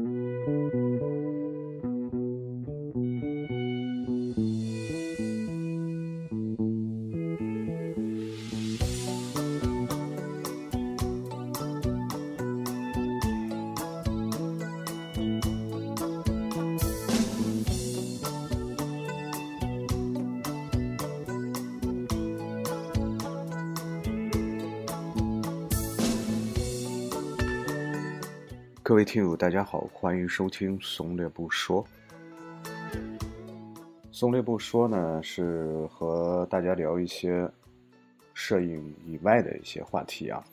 Música 各位听友，大家好，欢迎收听松略不说。松略不说呢，是和大家聊一些摄影以外的一些话题啊，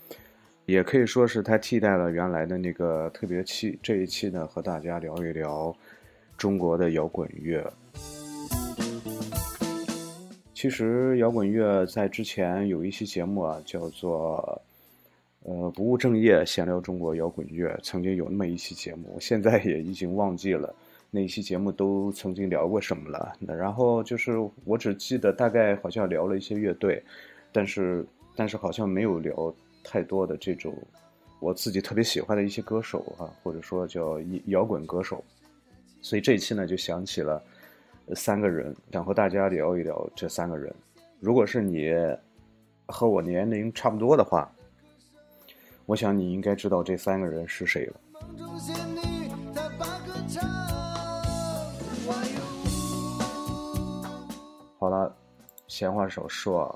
也可以说是它替代了原来的那个特别期。这一期呢，和大家聊一聊中国的摇滚乐。其实摇滚乐在之前有一期节目啊，叫做。呃，不务正业，闲聊中国摇滚乐，曾经有那么一期节目，我现在也已经忘记了那一期节目都曾经聊过什么了。那然后就是我只记得大概好像聊了一些乐队，但是但是好像没有聊太多的这种我自己特别喜欢的一些歌手啊，或者说叫摇滚歌手。所以这一期呢，就想起了三个人，想和大家聊一聊这三个人。如果是你和我年龄差不多的话。我想你应该知道这三个人是谁了。好了，闲话少说啊，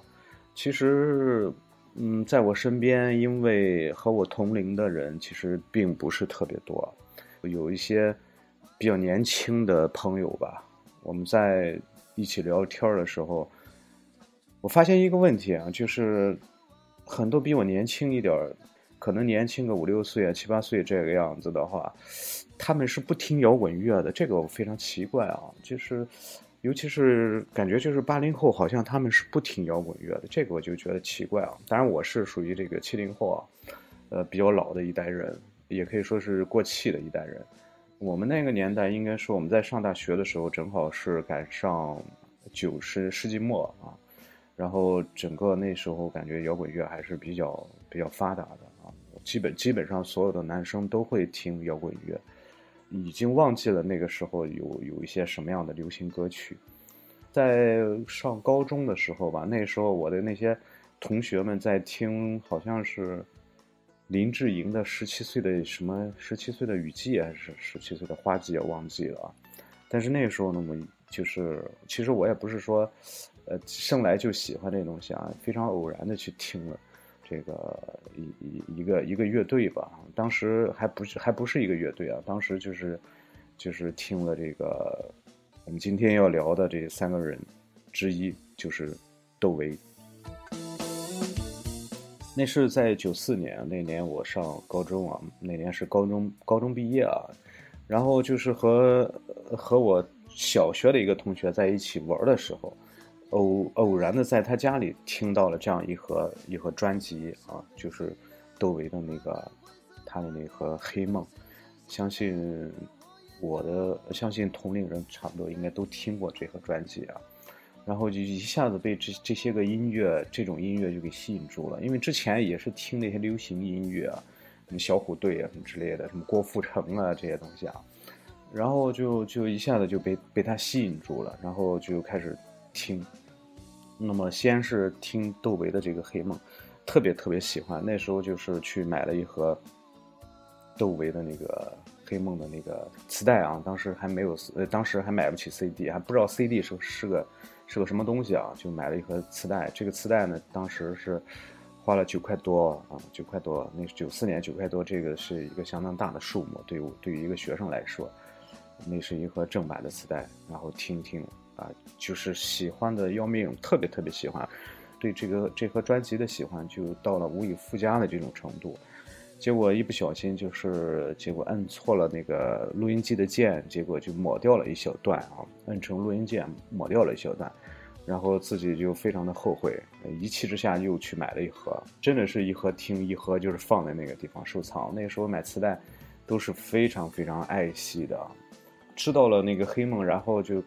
其实，嗯，在我身边，因为和我同龄的人其实并不是特别多，有一些比较年轻的朋友吧。我们在一起聊天的时候，我发现一个问题啊，就是很多比我年轻一点。可能年轻个五六岁啊、七八岁这个样子的话，他们是不听摇滚乐的，这个我非常奇怪啊。就是，尤其是感觉就是八零后，好像他们是不听摇滚乐的，这个我就觉得奇怪啊。当然，我是属于这个七零后啊，呃，比较老的一代人，也可以说是过气的一代人。我们那个年代，应该说我们在上大学的时候，正好是赶上九十世纪末啊，然后整个那时候感觉摇滚乐还是比较比较发达的。基本基本上所有的男生都会听摇滚乐，已经忘记了那个时候有有一些什么样的流行歌曲。在上高中的时候吧，那时候我的那些同学们在听，好像是林志颖的《十七岁的什么十七岁的雨季》还是《十七岁的花季》，也忘记了。但是那时候呢，我就是其实我也不是说，呃，生来就喜欢这东西啊，非常偶然的去听了。这个一一一个一个乐队吧，当时还不是还不是一个乐队啊，当时就是就是听了这个我们今天要聊的这三个人之一，就是窦唯。那是在九四年，那年我上高中啊，那年是高中高中毕业啊，然后就是和和我小学的一个同学在一起玩的时候。偶偶然的在他家里听到了这样一盒一盒专辑啊，就是窦唯的那个他的那盒《黑梦》，相信我的相信同龄人差不多应该都听过这盒专辑啊，然后就一下子被这这些个音乐这种音乐就给吸引住了，因为之前也是听那些流行音乐啊，什么小虎队啊什么之类的，什么郭富城啊这些东西啊，然后就就一下子就被被他吸引住了，然后就开始听。那么先是听窦唯的这个《黑梦》，特别特别喜欢。那时候就是去买了一盒窦唯的那个《黑梦》的那个磁带啊，当时还没有，呃，当时还买不起 CD，还不知道 CD 是是个是个什么东西啊，就买了一盒磁带。这个磁带呢，当时是花了九块多啊，九块多。那是九四年九块多，这个是一个相当大的数目，对于对于一个学生来说，那是一盒正版的磁带，然后听听。啊，就是喜欢的要命，特别特别喜欢，对这个这盒专辑的喜欢就到了无以复加的这种程度。结果一不小心就是结果摁错了那个录音机的键，结果就抹掉了一小段啊，摁成录音键抹掉了一小段，然后自己就非常的后悔，一气之下又去买了一盒，真的是一盒听一盒就是放在那个地方收藏。那个时候买磁带都是非常非常爱惜的，知道了那个黑梦，然后就。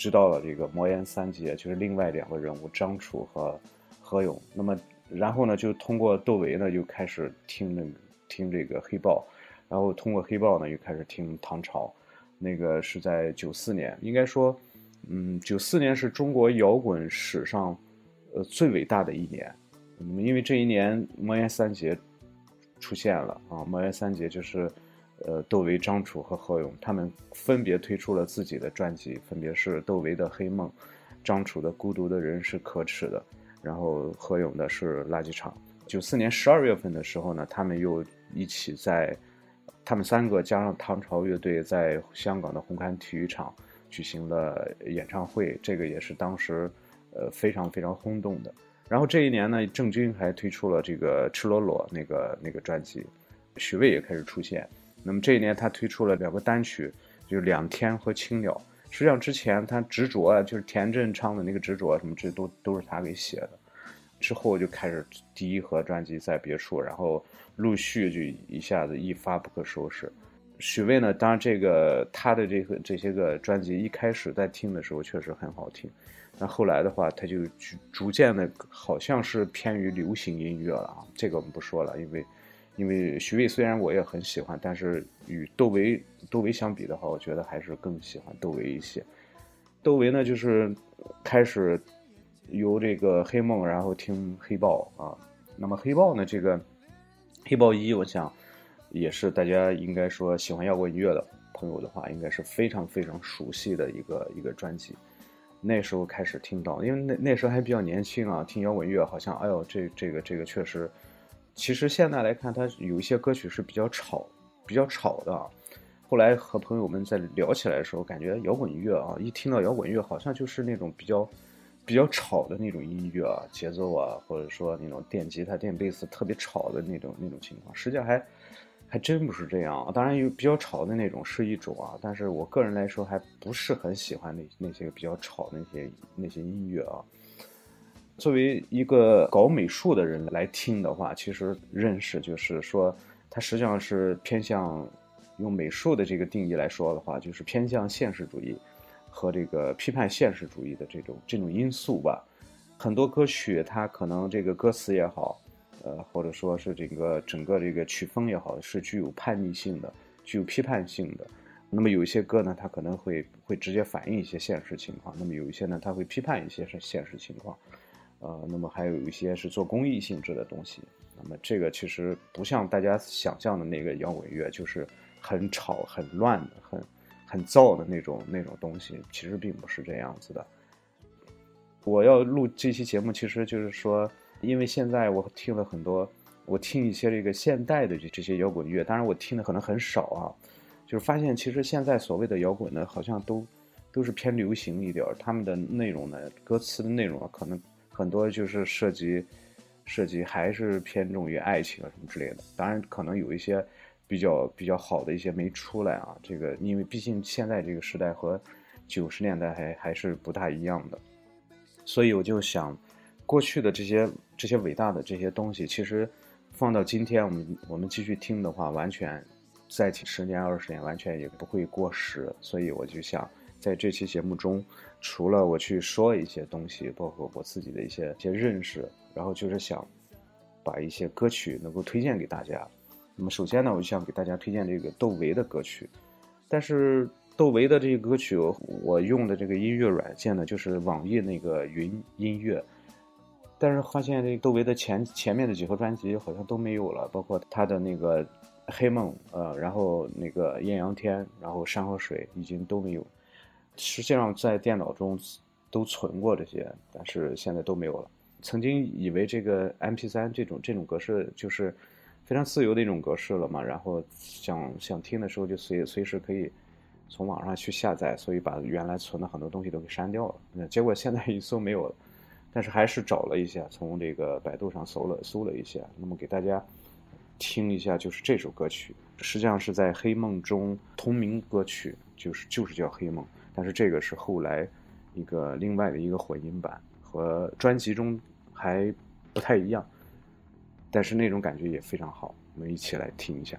知道了这个魔岩三杰，就是另外两个人物张楚和何勇。那么，然后呢，就通过窦唯呢，就开始听那个听这个黑豹，然后通过黑豹呢又开始听唐朝，那个是在九四年，应该说，嗯，九四年是中国摇滚史上，呃最伟大的一年，嗯，因为这一年魔岩三杰出现了啊，魔岩三杰就是，呃窦唯、张楚和何勇，他们分别推出了自己的专辑，分别是窦唯的《黑梦》，张楚的《孤独的人是可耻的》，然后何勇的是《垃圾场》。九四年十二月份的时候呢，他们又一起在。他们三个加上唐朝乐队在香港的红磡体育场举行了演唱会，这个也是当时，呃非常非常轰动的。然后这一年呢，郑钧还推出了这个《赤裸裸》那个那个专辑，许巍也开始出现。那么这一年他推出了两个单曲，就是《两天》和《青鸟》。实际上之前他执着啊就是田震唱的那个执着什么，这都都是他给写的。之后就开始第一盒专辑在别处，然后陆续就一下子一发不可收拾。许巍呢，当然这个他的这个这些个专辑一开始在听的时候确实很好听，但后来的话他就逐渐的好像是偏于流行音乐了啊。这个我们不说了，因为因为许巍虽然我也很喜欢，但是与窦唯窦唯相比的话，我觉得还是更喜欢窦唯一些。窦唯呢，就是开始。由这个黑梦，然后听黑豹啊，那么黑豹呢？这个黑豹一，我想也是大家应该说喜欢摇滚乐的朋友的话，应该是非常非常熟悉的一个一个专辑。那时候开始听到，因为那那时候还比较年轻啊，听摇滚乐好像，哎呦，这这个这个确实，其实现在来看，它有一些歌曲是比较吵，比较吵的。后来和朋友们在聊起来的时候，感觉摇滚乐啊，一听到摇滚乐，好像就是那种比较。比较吵的那种音乐啊，节奏啊，或者说那种电吉他、电贝斯特别吵的那种那种情况，实际上还还真不是这样。当然有比较吵的那种是一种啊，但是我个人来说还不是很喜欢那那些比较吵那些那些音乐啊。作为一个搞美术的人来听的话，其实认识就是说，它实际上是偏向用美术的这个定义来说的话，就是偏向现实主义。和这个批判现实主义的这种这种因素吧，很多歌曲它可能这个歌词也好，呃，或者说是这个整个这个曲风也好，是具有叛逆性的，具有批判性的。那么有一些歌呢，它可能会会直接反映一些现实情况；那么有一些呢，它会批判一些是现实情况。呃，那么还有一些是做公益性质的东西。那么这个其实不像大家想象的那个摇滚乐，就是很吵、很乱，很。很燥的那种那种东西，其实并不是这样子的。我要录这期节目，其实就是说，因为现在我听了很多，我听一些这个现代的这这些摇滚乐，当然我听的可能很少啊，就是发现其实现在所谓的摇滚呢，好像都都是偏流行一点，他们的内容呢，歌词的内容啊，可能很多就是涉及涉及还是偏重于爱情啊什么之类的，当然可能有一些。比较比较好的一些没出来啊，这个因为毕竟现在这个时代和九十年代还还是不大一样的，所以我就想，过去的这些这些伟大的这些东西，其实放到今天我们我们继续听的话，完全再十年二十年完全也不会过时。所以我就想在这期节目中，除了我去说一些东西，包括我自己的一些一些认识，然后就是想把一些歌曲能够推荐给大家。那么首先呢，我就想给大家推荐这个窦唯的歌曲，但是窦唯的这个歌曲，我用的这个音乐软件呢，就是网易那个云音乐，但是发现这窦唯的前前面的几盒专辑好像都没有了，包括他的那个《黑梦》呃，然后那个《艳阳天》，然后《山和水》已经都没有，实际上在电脑中都存过这些，但是现在都没有了。曾经以为这个 MP3 这种这种格式就是。非常自由的一种格式了嘛，然后想想听的时候就随随时可以从网上去下载，所以把原来存的很多东西都给删掉了。那结果现在一搜没有了，但是还是找了一下，从这个百度上搜了搜了一下，那么给大家听一下，就是这首歌曲，实际上是在《黑梦》中同名歌曲，就是就是叫《黑梦》，但是这个是后来一个另外的一个混音版，和专辑中还不太一样。但是那种感觉也非常好，我们一起来听一下。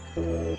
我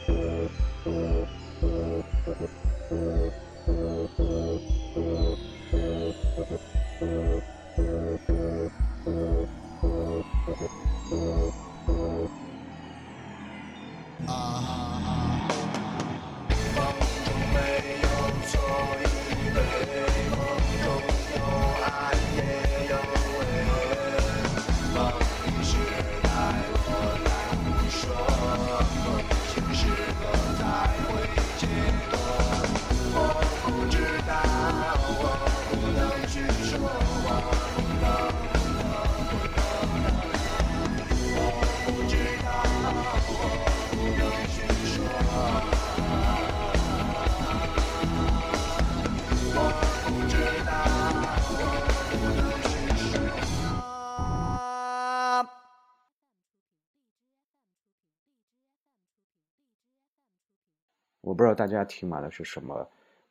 不知道大家听完了是什么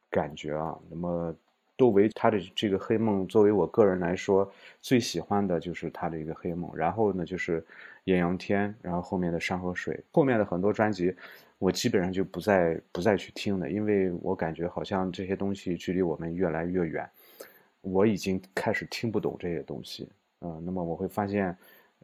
感觉啊？那么窦唯他的这个《黑梦》，作为我个人来说，最喜欢的就是他的一个《黑梦》，然后呢就是《艳阳天》，然后后面的《山河水》，后面的很多专辑，我基本上就不再不再去听了，因为我感觉好像这些东西距离我们越来越远，我已经开始听不懂这些东西。嗯，那么我会发现，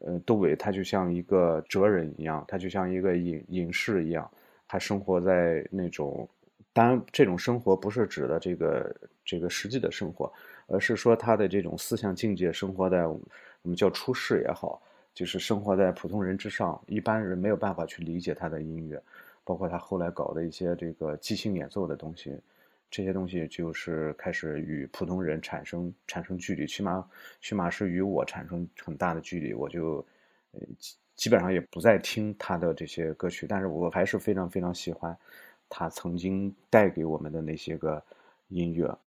呃，窦唯他就像一个哲人一样，他就像一个隐隐士一样。他生活在那种，当然，这种生活不是指的这个这个实际的生活，而是说他的这种思想境界，生活在我们叫出世也好，就是生活在普通人之上，一般人没有办法去理解他的音乐，包括他后来搞的一些这个即兴演奏的东西，这些东西就是开始与普通人产生产生距离，起码起码是与我产生很大的距离，我就，基本上也不再听他的这些歌曲，但是我还是非常非常喜欢他曾经带给我们的那些个音乐。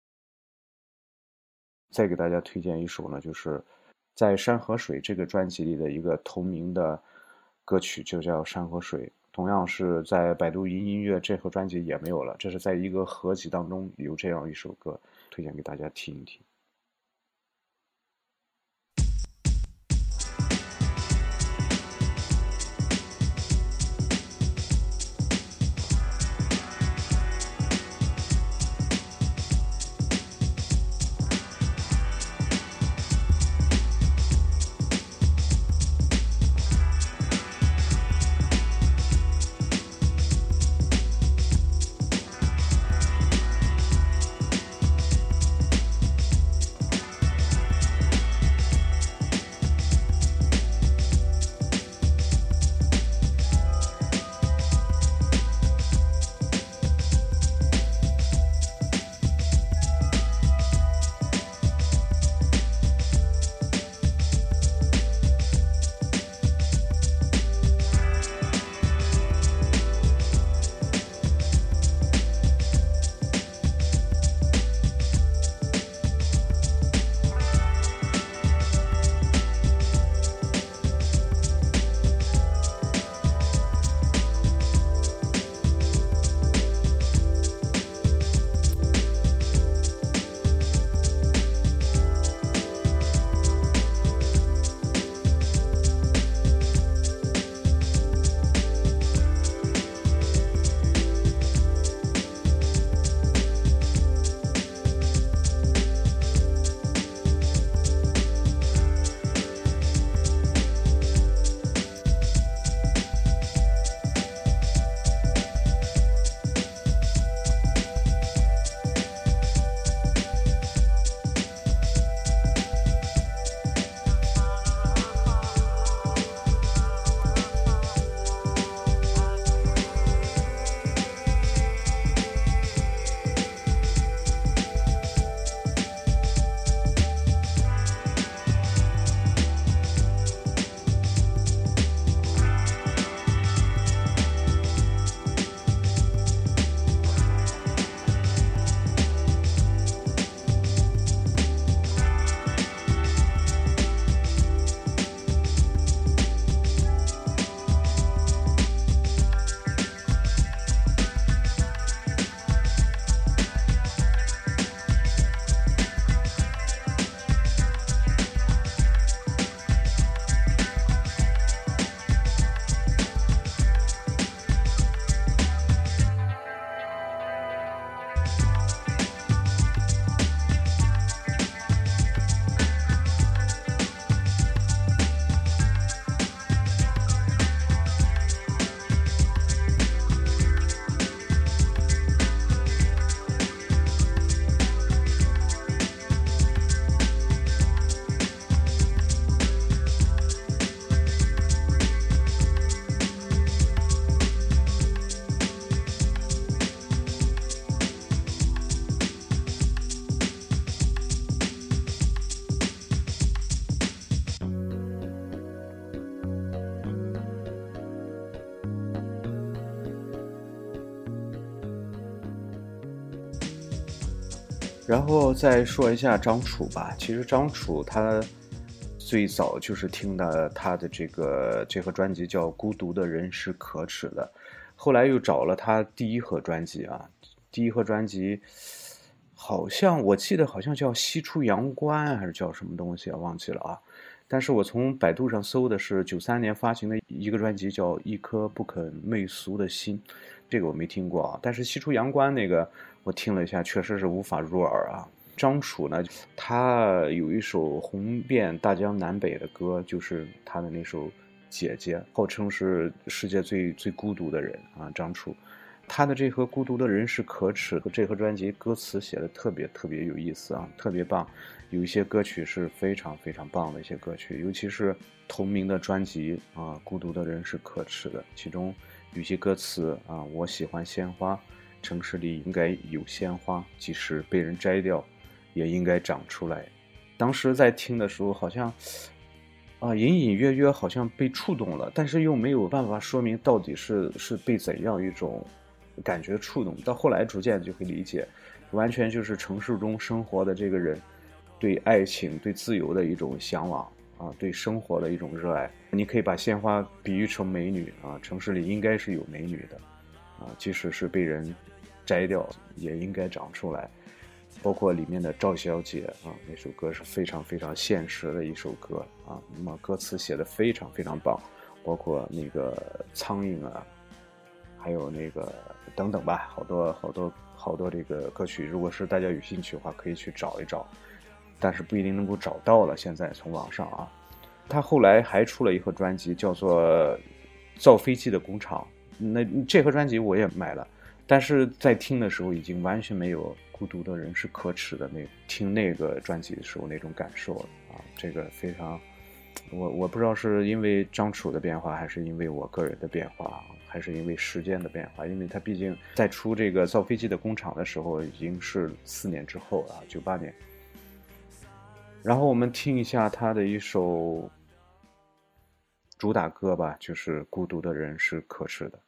再给大家推荐一首呢，就是在《山河水》这个专辑里的一个同名的歌曲，就叫《山河水》，同样是在百度云音乐这盒专辑也没有了，这是在一个合集当中有这样一首歌，推荐给大家听一听。然后再说一下张楚吧。其实张楚他最早就是听的他的这个这盒专辑叫《孤独的人是可耻的》，后来又找了他第一盒专辑啊，第一盒专辑好像我记得好像叫《西出阳关》还是叫什么东西啊，忘记了啊。但是我从百度上搜的是九三年发行的一个专辑叫《一颗不肯媚俗的心》，这个我没听过啊。但是《西出阳关》那个。我听了一下，确实是无法入耳啊。张楚呢，他有一首红遍大江南北的歌，就是他的那首《姐姐》，号称是世界最最孤独的人啊。张楚，他的这盒《孤独的人是可耻》这盒专辑歌词写的特别特别有意思啊，特别棒。有一些歌曲是非常非常棒的一些歌曲，尤其是同名的专辑啊，《孤独的人是可耻的》，其中有些歌词啊，我喜欢鲜花。城市里应该有鲜花，即使被人摘掉，也应该长出来。当时在听的时候，好像啊，隐隐约约好像被触动了，但是又没有办法说明到底是是被怎样一种感觉触动。到后来逐渐就会理解，完全就是城市中生活的这个人对爱情、对自由的一种向往啊，对生活的一种热爱。你可以把鲜花比喻成美女啊，城市里应该是有美女的啊，即使是被人。摘掉也应该长出来，包括里面的赵小姐啊，那首歌是非常非常现实的一首歌啊。那么歌词写的非常非常棒，包括那个苍蝇啊，还有那个等等吧，好多好多好多这个歌曲。如果是大家有兴趣的话，可以去找一找，但是不一定能够找到了。现在从网上啊，他后来还出了一盒专辑，叫做《造飞机的工厂》。那这盒专辑我也买了。但是在听的时候，已经完全没有《孤独的人是可耻的》那听那个专辑的时候那种感受了啊！这个非常，我我不知道是因为张楚的变化，还是因为我个人的变化，还是因为时间的变化。因为他毕竟在出这个造飞机的工厂的时候，已经是四年之后啊，九八年。然后我们听一下他的一首主打歌吧，就是《孤独的人是可耻的》。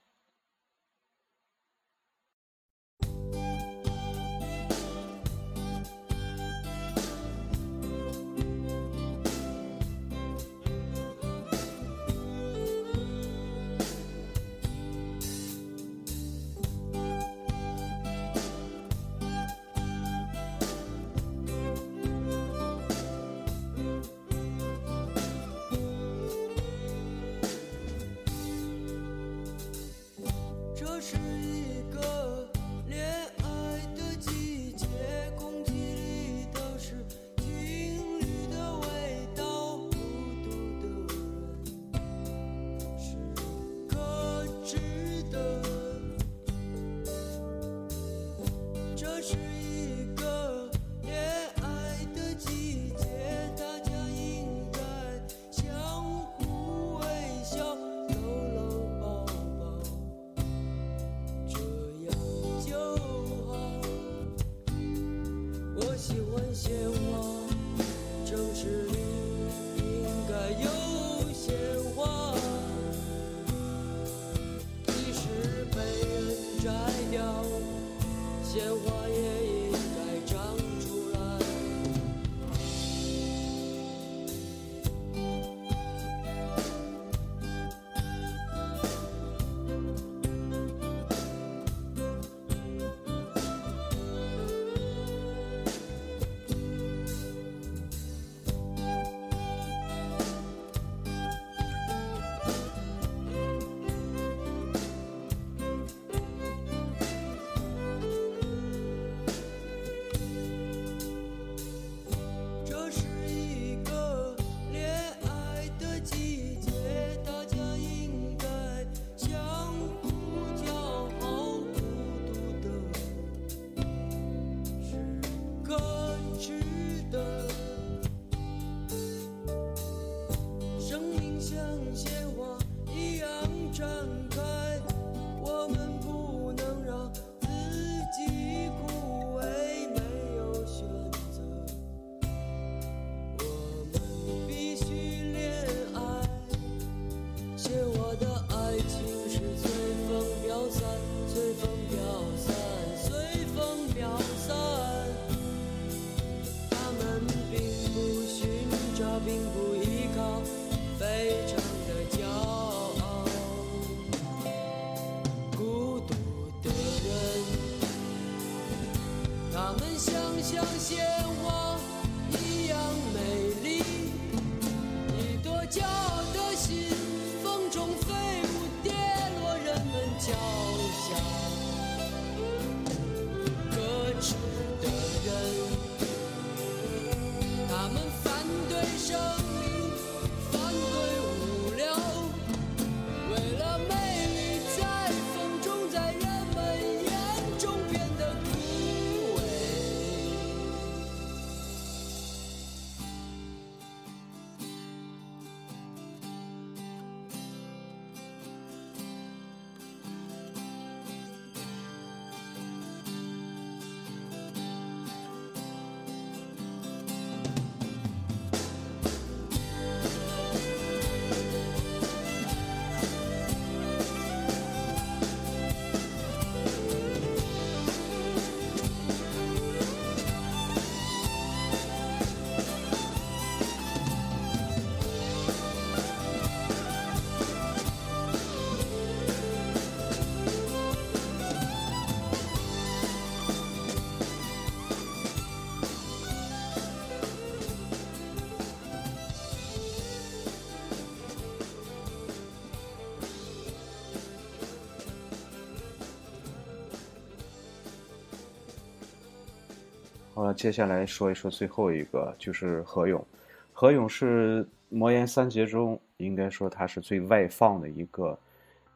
接下来说一说最后一个，就是何勇。何勇是魔岩三杰中，应该说他是最外放的一个，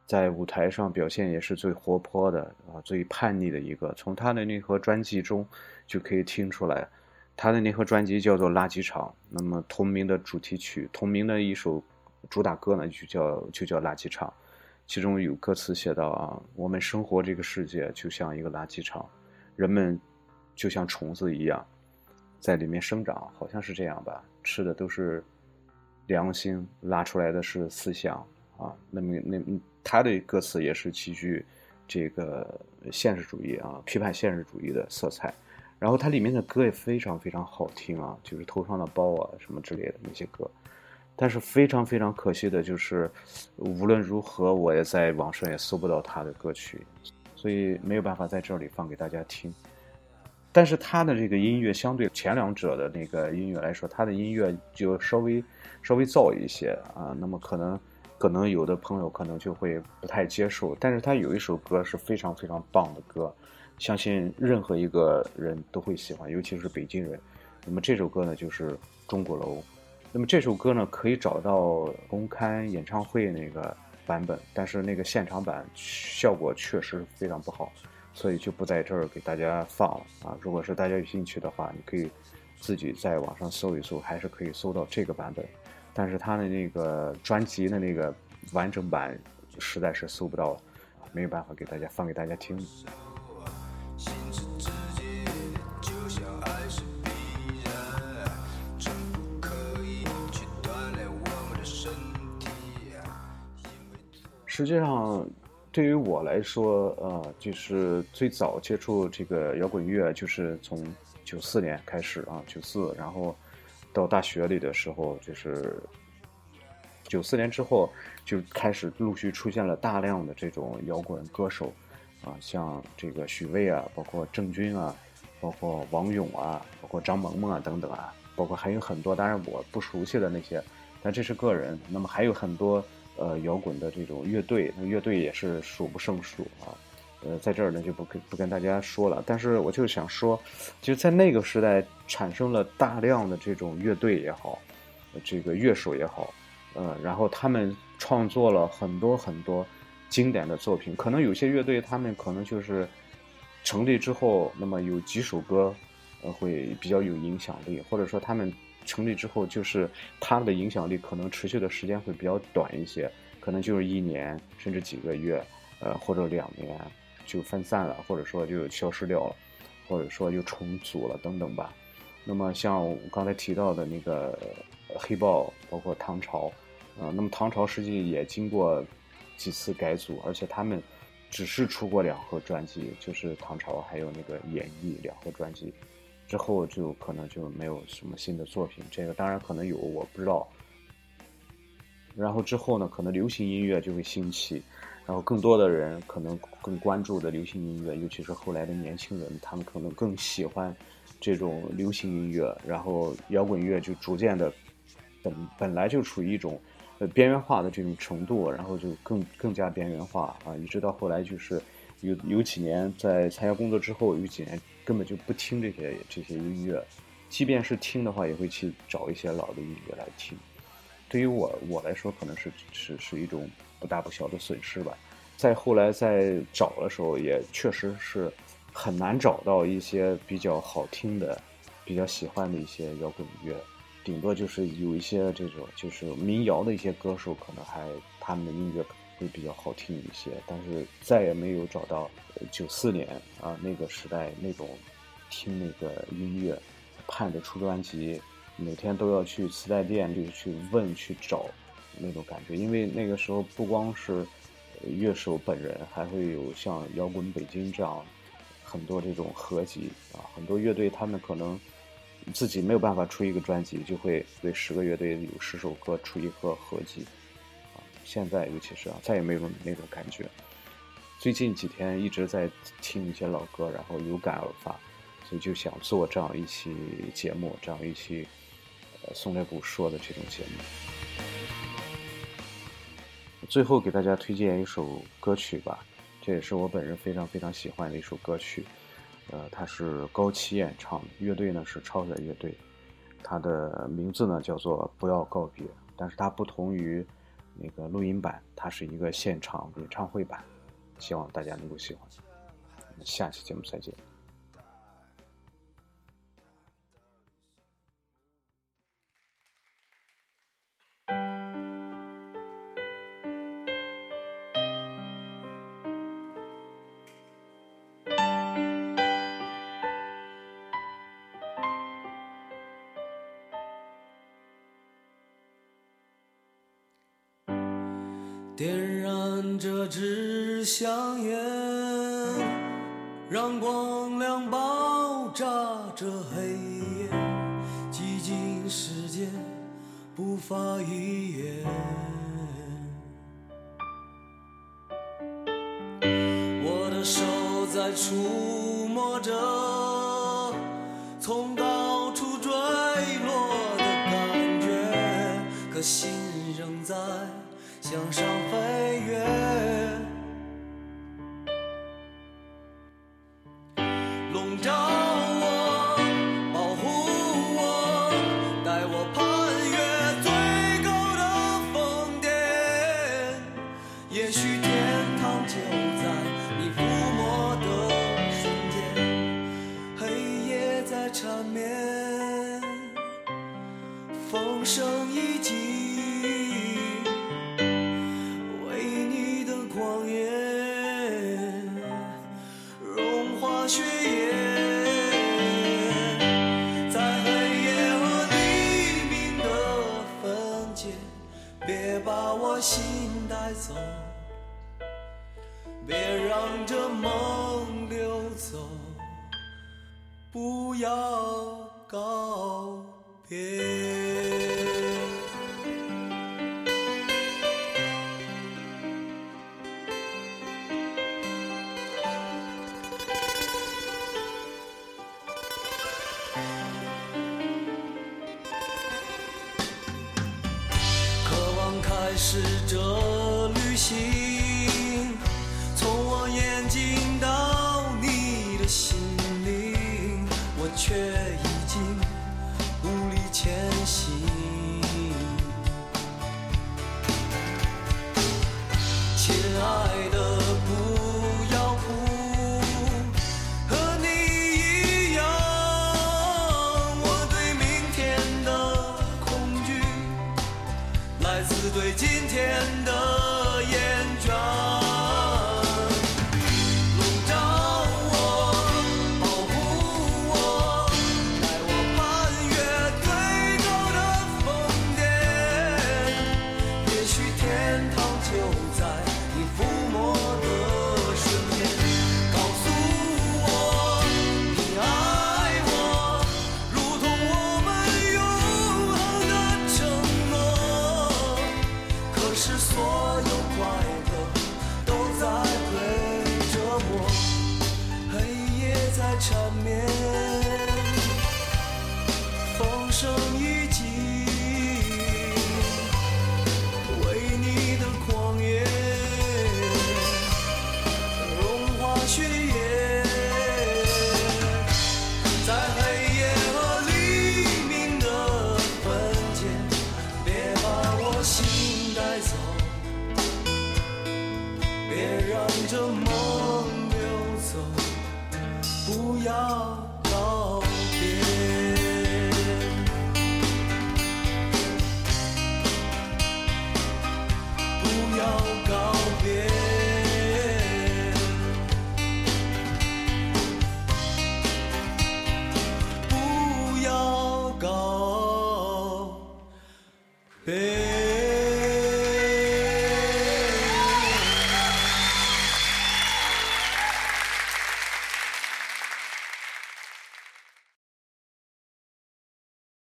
在舞台上表现也是最活泼的啊，最叛逆的一个。从他的那盒专辑中就可以听出来，他的那盒专辑叫做《垃圾场》，那么同名的主题曲，同名的一首主打歌呢，就叫就叫《垃圾场》，其中有歌词写到啊，我们生活这个世界就像一个垃圾场，人们。就像虫子一样，在里面生长，好像是这样吧？吃的都是良心，拉出来的是思想啊。那么，那他的歌词也是极具这个现实主义啊，批判现实主义的色彩。然后它里面的歌也非常非常好听啊，就是头上的包啊什么之类的那些歌。但是非常非常可惜的就是，无论如何我也在网上也搜不到他的歌曲，所以没有办法在这里放给大家听。但是他的这个音乐相对前两者的那个音乐来说，他的音乐就稍微稍微燥一些啊。那么可能可能有的朋友可能就会不太接受。但是他有一首歌是非常非常棒的歌，相信任何一个人都会喜欢，尤其是北京人。那么这首歌呢就是《钟鼓楼》。那么这首歌呢可以找到公开演唱会那个版本，但是那个现场版效果确实非常不好。所以就不在这儿给大家放了啊！如果是大家有兴趣的话，你可以自己在网上搜一搜，还是可以搜到这个版本。但是它的那个专辑的那个完整版实在是搜不到，没有办法给大家放给大家听。实际上。对于我来说，呃，就是最早接触这个摇滚乐，就是从九四年开始啊，九四，然后到大学里的时候，就是九四年之后就开始陆续出现了大量的这种摇滚歌手，啊，像这个许巍啊，包括郑钧啊，包括王勇啊，包括张萌萌啊等等啊，包括还有很多，当然我不熟悉的那些，但这是个人，那么还有很多。呃，摇滚的这种乐队，那乐队也是数不胜数啊。呃，在这儿呢就不跟不跟大家说了。但是我就想说，就在那个时代产生了大量的这种乐队也好，这个乐手也好，呃，然后他们创作了很多很多经典的作品。可能有些乐队他们可能就是成立之后，那么有几首歌呃会比较有影响力，或者说他们。成立之后，就是他们的影响力可能持续的时间会比较短一些，可能就是一年甚至几个月，呃，或者两年就分散了，或者说就消失掉了，或者说又重组了等等吧。那么像我刚才提到的那个黑豹，包括唐朝，呃，那么唐朝实际也经过几次改组，而且他们只是出过两盒专辑，就是唐朝还有那个演绎两盒专辑。之后就可能就没有什么新的作品，这个当然可能有，我不知道。然后之后呢，可能流行音乐就会兴起，然后更多的人可能更关注的流行音乐，尤其是后来的年轻人，他们可能更喜欢这种流行音乐，然后摇滚乐就逐渐的本本来就处于一种呃边缘化的这种程度，然后就更更加边缘化啊，一直到后来就是有有几年在参加工作之后，有几年根本就不听这些这些音乐，即便是听的话，也会去找一些老的音乐来听。对于我我来说，可能是是是一种不大不小的损失吧。再后来再找的时候，也确实是很难找到一些比较好听的、比较喜欢的一些摇滚乐。顶多就是有一些这种就是民谣的一些歌手，可能还他们的音乐会比较好听一些。但是再也没有找到九四年啊那个时代那种听那个音乐，盼着出专辑，每天都要去磁带店里去问去找那种感觉。因为那个时候不光是乐手本人还会有像摇滚北京这样很多这种合集啊，很多乐队他们可能自己没有办法出一个专辑，就会为十个乐队有十首歌出一个合集。现在尤其是啊，再也没有那种感觉。最近几天一直在听一些老歌，然后有感而发，所以就想做这样一期节目，这样一期呃宋烈谷说的这种节目。最后给大家推荐一首歌曲吧，这也是我本人非常非常喜欢的一首歌曲。呃，它是高旗演唱的，乐队呢是超载乐队，它的名字呢叫做《不要告别》，但是它不同于那个录音版，它是一个现场演唱会版，希望大家能够喜欢。我们下期节目再见。是这